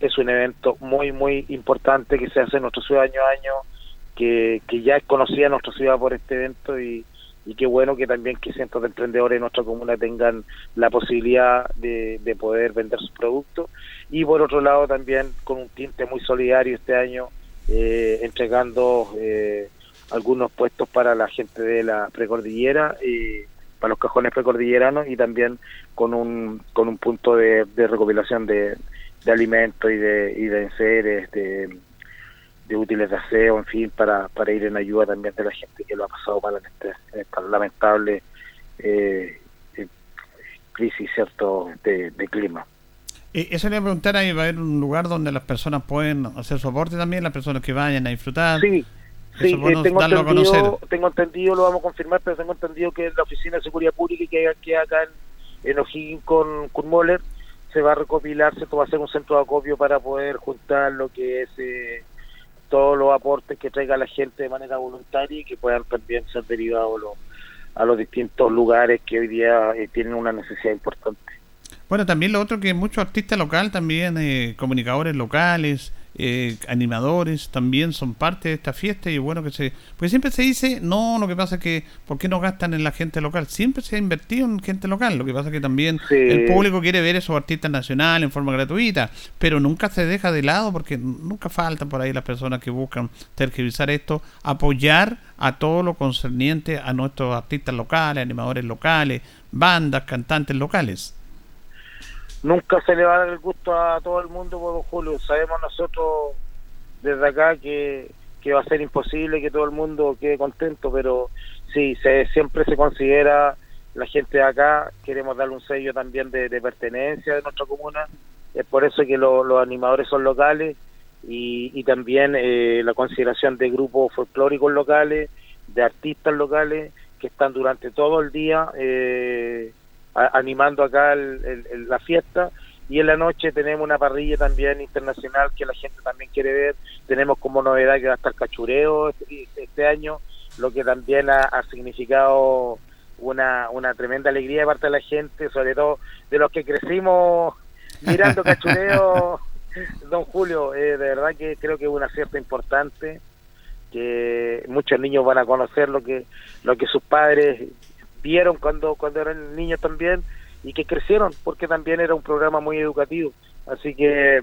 es un evento muy, muy importante que se hace en nuestra ciudad año a año, que, que ya es conocida nuestra ciudad por este evento y, y qué bueno que también que cientos de emprendedores en nuestra comuna tengan la posibilidad de, de poder vender sus productos. Y por otro lado también con un tinte muy solidario este año eh, entregando eh, algunos puestos para la gente de la precordillera y para los cajones precordilleranos y también con un con un punto de, recopilación de, de alimentos y de y de enseres de, de útiles de aseo en fin para, para ir en ayuda también de la gente que lo ha pasado mal en, este, esta lamentable eh, crisis cierto de clima. Eh, eso le voy a preguntar, ahí va a haber un lugar donde las personas pueden hacer soporte también, las personas que vayan a disfrutar. Sí, sí, eh, tengo, entendido, tengo entendido, lo vamos a confirmar, pero tengo entendido que la Oficina de Seguridad Pública que queda acá en, en O'Higgins con, con Moller se va a recopilar, se va a hacer un centro de acopio para poder juntar lo que es eh, todos los aportes que traiga la gente de manera voluntaria y que puedan también ser derivados a los distintos lugares que hoy día eh, tienen una necesidad importante. Bueno, también lo otro que muchos artistas locales, también eh, comunicadores locales, eh, animadores, también son parte de esta fiesta y bueno que se... Porque siempre se dice, no, lo que pasa es que, ¿por qué no gastan en la gente local? Siempre se ha invertido en gente local, lo que pasa es que también el público quiere ver esos artistas nacionales en forma gratuita, pero nunca se deja de lado porque nunca faltan por ahí las personas que buscan tergiversar esto, apoyar a todo lo concerniente a nuestros artistas locales, animadores locales, bandas, cantantes locales nunca se le va a dar el gusto a todo el mundo, por Julio. Sabemos nosotros desde acá que, que va a ser imposible que todo el mundo quede contento, pero sí, se, siempre se considera la gente de acá, queremos darle un sello también de, pertenencia de nuestra comuna, es por eso que los animadores son locales y, y también eh, la consideración de grupos folclóricos locales, de artistas locales que están durante todo el día eh, animando acá la fiesta y en la noche tenemos una parrilla también internacional que la gente también quiere ver. Tenemos como novedad que va a estar cachureo este, este año, lo que también ha, significado una, una tremenda alegría de parte de la gente, sobre todo de los que crecimos mirando cachureo. <laughs> Don Julio, eh, de verdad que creo que es una fiesta importante que muchos niños van a conocer lo que lo que sus padres vieron cuando cuando eran niños también y que crecieron porque también era un programa muy educativo. Así que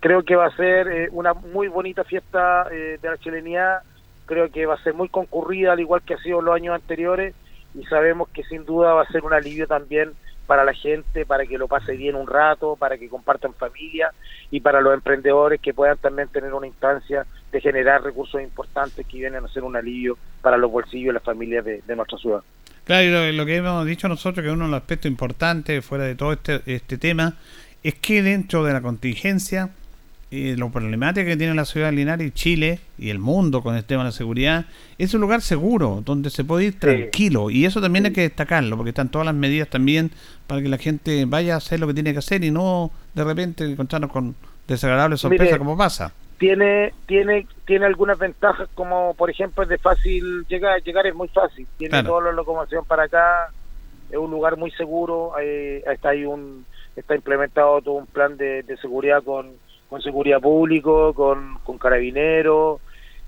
creo que va a ser eh, una muy bonita fiesta eh, de la chilenidad. Creo que va a ser muy concurrida al igual que ha sido los años anteriores y sabemos que sin duda va a ser un alivio también para la gente, para que lo pase bien un rato, para que compartan familia y para los emprendedores que puedan también tener una instancia de generar recursos importantes que vienen a ser un alivio para los bolsillos y las familias de, nuestra ciudad. Claro, y lo, que hemos dicho nosotros, que uno de los aspectos importantes fuera de todo este, este tema, es que dentro de la contingencia y lo problemática que tiene la ciudad de Linares y Chile y el mundo con el tema de la seguridad, es un lugar seguro, donde se puede ir tranquilo. Y eso también hay que destacarlo, porque están todas las medidas también para que la gente vaya a hacer lo que tiene que hacer y no de repente encontrarnos con desagradables sorpresas como pasa. Tiene, tiene, tiene algunas ventajas, como por ejemplo es de fácil llegar, llegar es muy fácil, tiene toda la locomoción para acá, es un lugar muy seguro, está ahí un, está implementado todo un plan de seguridad con con seguridad público, con, con carabineros,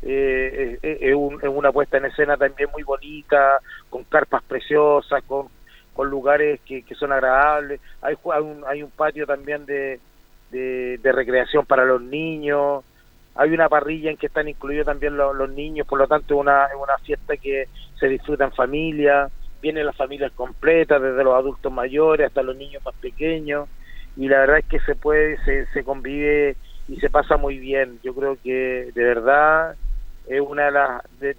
eh, eh, eh, es, una puesta en escena también muy bonita, con carpas preciosas, con, con lugares que, que son agradables. Hay, hay, un, hay un patio también de, de, recreación para los niños. Hay una parrilla en que están incluidos también los, niños, por lo tanto es una, una fiesta que se disfruta en familia. Vienen las familias completas, desde los adultos mayores hasta los niños más pequeños y la verdad es que se puede, se, se convive y se pasa muy bien. Yo creo que de verdad es una de, las de,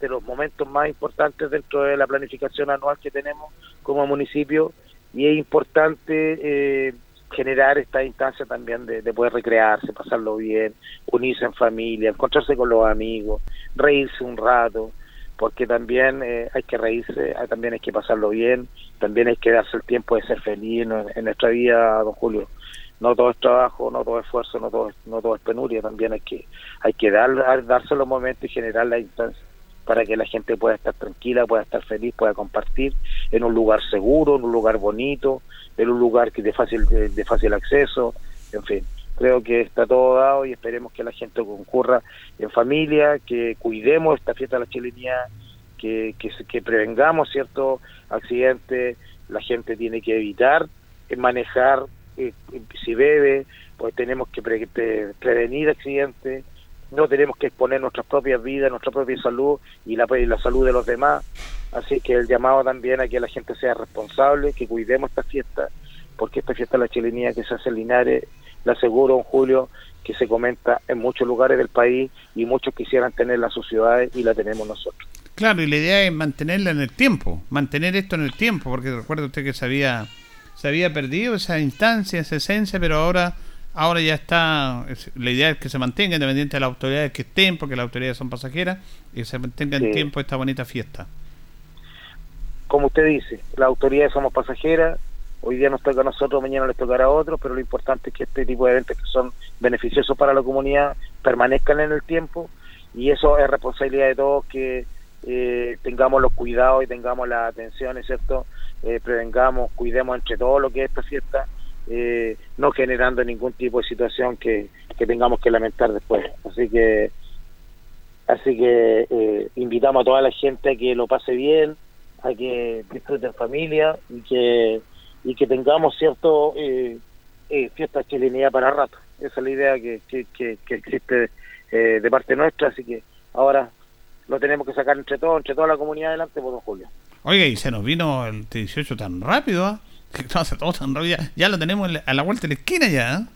de, los momentos más importantes dentro de la planificación anual que tenemos como municipio y es importante eh, generar esta instancia también de, de, poder recrearse, pasarlo bien, unirse en familia, encontrarse con los amigos, reírse un rato, porque también eh, hay que reírse, eh, también hay que pasarlo bien, también hay que darse el tiempo de ser feliz en, nuestra vida, don Julio. No todo es trabajo, no todo es esfuerzo, no todo no todo es penuria, también hay que hay que dar, darse los momentos y generar la instancia para que la gente pueda estar tranquila, pueda estar feliz, pueda compartir en un lugar seguro, en un lugar bonito, en un lugar que de fácil de fácil acceso, en fin. Creo que está todo dado y esperemos que la gente concurra en familia, que cuidemos esta fiesta de la chilenía, que, que, prevengamos ciertos accidentes, la gente tiene que evitar manejar eh, si bebe, pues tenemos que prevenir accidentes, no tenemos que exponer nuestras propias vidas, nuestra propia salud y la, la salud de los demás. Así que el llamado también a que la gente sea responsable, que cuidemos esta fiesta, porque esta fiesta de la chilenía que se hace en Linares le aseguro, Julio, que se comenta en muchos lugares del país y muchos quisieran tenerla en sus ciudades y la tenemos nosotros. Claro, y la idea es mantenerla en el tiempo, mantener esto en el tiempo, porque recuerda usted que se había, se había perdido esa instancia, esa esencia, pero ahora ahora ya está, la idea es que se mantenga independiente de las autoridades que estén, porque las autoridades son pasajeras, y que se mantenga en tiempo esta bonita fiesta. Como usted dice, las autoridades somos pasajeras, hoy día nos toca a nosotros, mañana les tocará a otros, pero lo importante es que este tipo de eventos que son beneficiosos para la comunidad permanezcan en el tiempo y eso es responsabilidad de todos que eh, tengamos los cuidados y tengamos las atenciones, ¿cierto? Eh, prevengamos, cuidemos entre todo lo que es esta fiesta, eh, no generando ningún tipo de situación que, que tengamos que lamentar después. Así que así que eh, invitamos a toda la gente a que lo pase bien, a que disfruten familia y que y que tengamos cierto eh, eh, fiesta chilenidad para rato. Esa es la idea que, que, que, existe eh, de parte nuestra, así que ahora lo tenemos que sacar entre todos, entre toda la comunidad adelante, por don Julio. Oiga, y se nos vino el 18 tan rápido, ¿ah? Todo tan rápido, ya, lo tenemos a la vuelta de la esquina ya, ¿eh?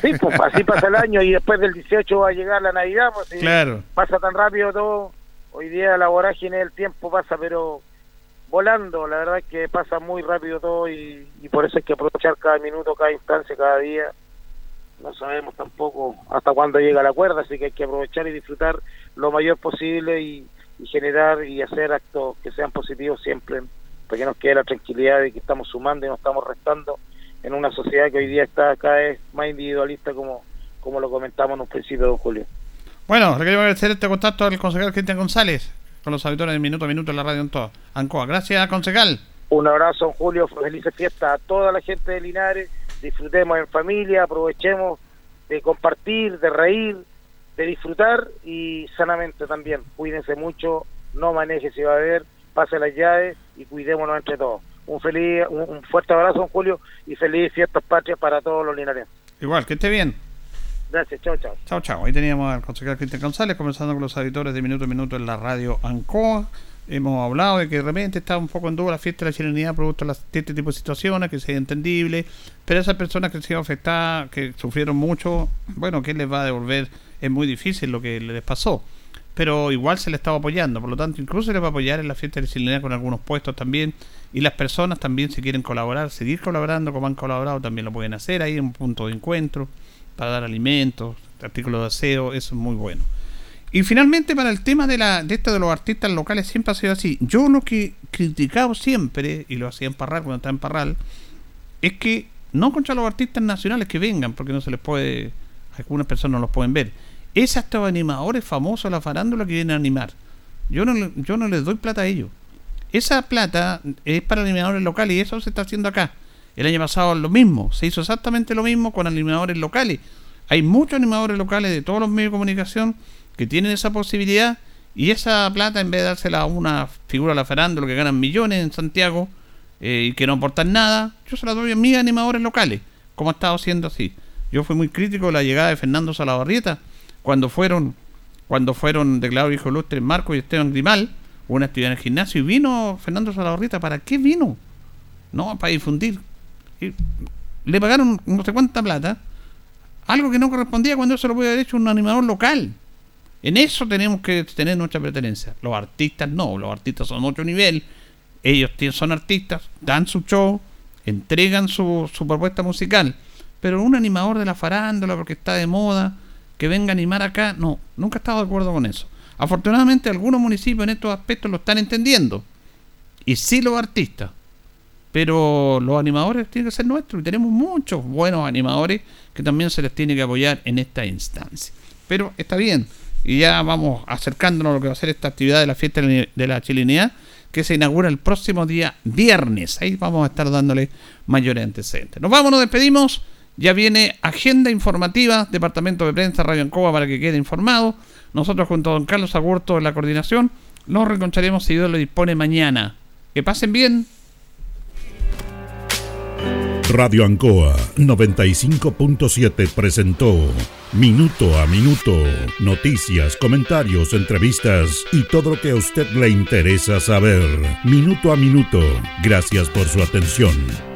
Sí, pues así pasa el año y después del 18 va a llegar la Navidad, pues claro. pasa tan rápido todo. Hoy día la vorágine del tiempo pasa, pero volando, la verdad es que pasa muy rápido todo y, por eso hay que aprovechar cada minuto, cada instancia, cada día. No sabemos tampoco hasta cuándo llega la cuerda, así que hay que aprovechar y disfrutar lo mayor posible y, generar y hacer actos que sean positivos siempre, para que nos quede la tranquilidad de que estamos sumando y no estamos restando en una sociedad que hoy día está cada vez más individualista como, como lo comentamos en un principio, don Julio. Bueno, le queremos agradecer este contacto al consejero Cristian González con los auditores de Minuto a Minuto en la radio en todo. Ancoa. Gracias, concejal. Un abrazo, Julio. Felices fiestas a toda la gente de Linares. Disfrutemos en familia, aprovechemos de compartir, de reír de disfrutar y sanamente también. Cuídense mucho, no maneje si va a haber, pase las llaves y cuidémonos entre todos. Un feliz, un, fuerte abrazo, don Julio, y feliz fiestas patrias para todos los linares. Igual, que esté bien. Gracias, chao, chao. Chao, chao. Ahí teníamos al concejal Cristian González conversando con los auditores de Minuto a Minuto en la radio ANCOA. Hemos hablado de que de repente está un poco en duda la fiesta de la chilenidad producto de, este tipo de situaciones, que sea entendible, pero esas personas que se han afectado, que sufrieron mucho, bueno, ¿qué les va a devolver? Es muy difícil lo que les pasó pero igual se le estaba apoyando, por lo tanto incluso se le va a apoyar en la fiesta de chilenidad con algunos puestos también, y las personas también si quieren colaborar, seguir colaborando como han colaborado también lo pueden hacer, ahí en un punto de encuentro para dar alimentos, artículos de aseo, eso es muy bueno. Y finalmente para el tema de la de esto de los artistas locales siempre ha sido así. Yo lo que he criticado siempre, y lo hacía en Parral cuando estaba en Parral, es que no contra los artistas nacionales que vengan, porque no se les puede, algunas personas no los pueden ver es hasta animadores famosos la farándula que vienen a animar. Yo no, yo no les doy plata a ellos. Esa plata es para animadores locales y eso se está haciendo acá. El año pasado lo mismo, se hizo exactamente lo mismo con animadores locales. Hay muchos animadores locales de todos los medios de comunicación que tienen esa posibilidad y esa plata en vez de dársela a una figura de la farándula que ganan millones en Santiago eh, y que no aportan nada, yo se la doy a mis animadores locales, como ha estado siendo así. Yo fui muy crítico de la llegada de Fernando Salabarrieta, cuando fueron cuando fueron declarados hijo lustre Marco y Esteban Grimal, una actividad en el gimnasio, y vino Fernando Salabarrita, ¿para qué vino? No, para difundir. le pagaron no sé cuánta plata, algo que no correspondía cuando eso lo puede haber hecho un animador local. En eso tenemos que tener nuestra pertenencia. Los artistas no, los artistas son otro nivel. Ellos son artistas, dan su show, entregan su, su propuesta musical. Pero un animador de la farándula porque está de moda, que venga a animar acá, no, nunca he estado de acuerdo con eso. Afortunadamente algunos municipios en estos aspectos lo están entendiendo. Y sí los artistas. Pero los animadores tienen que ser nuestros y tenemos muchos buenos animadores que también se les tiene que apoyar en esta instancia. Pero está bien. Y ya vamos acercándonos a lo que va a ser esta actividad de la fiesta de la chilenidad que se inaugura el próximo día viernes. Ahí vamos a estar dándole mayores antecedentes. Nos vamos, nos despedimos. Ya viene agenda informativa, Departamento de Prensa, Radio Ancoa, para que quede informado. Nosotros junto a don Carlos Agurto en la coordinación nos reconcharemos si Dios lo dispone mañana. Que pasen bien. Radio Ancoa 95.7 presentó Minuto a Minuto, noticias, comentarios, entrevistas y todo lo que a usted le interesa saber. Minuto a Minuto. Gracias por su atención.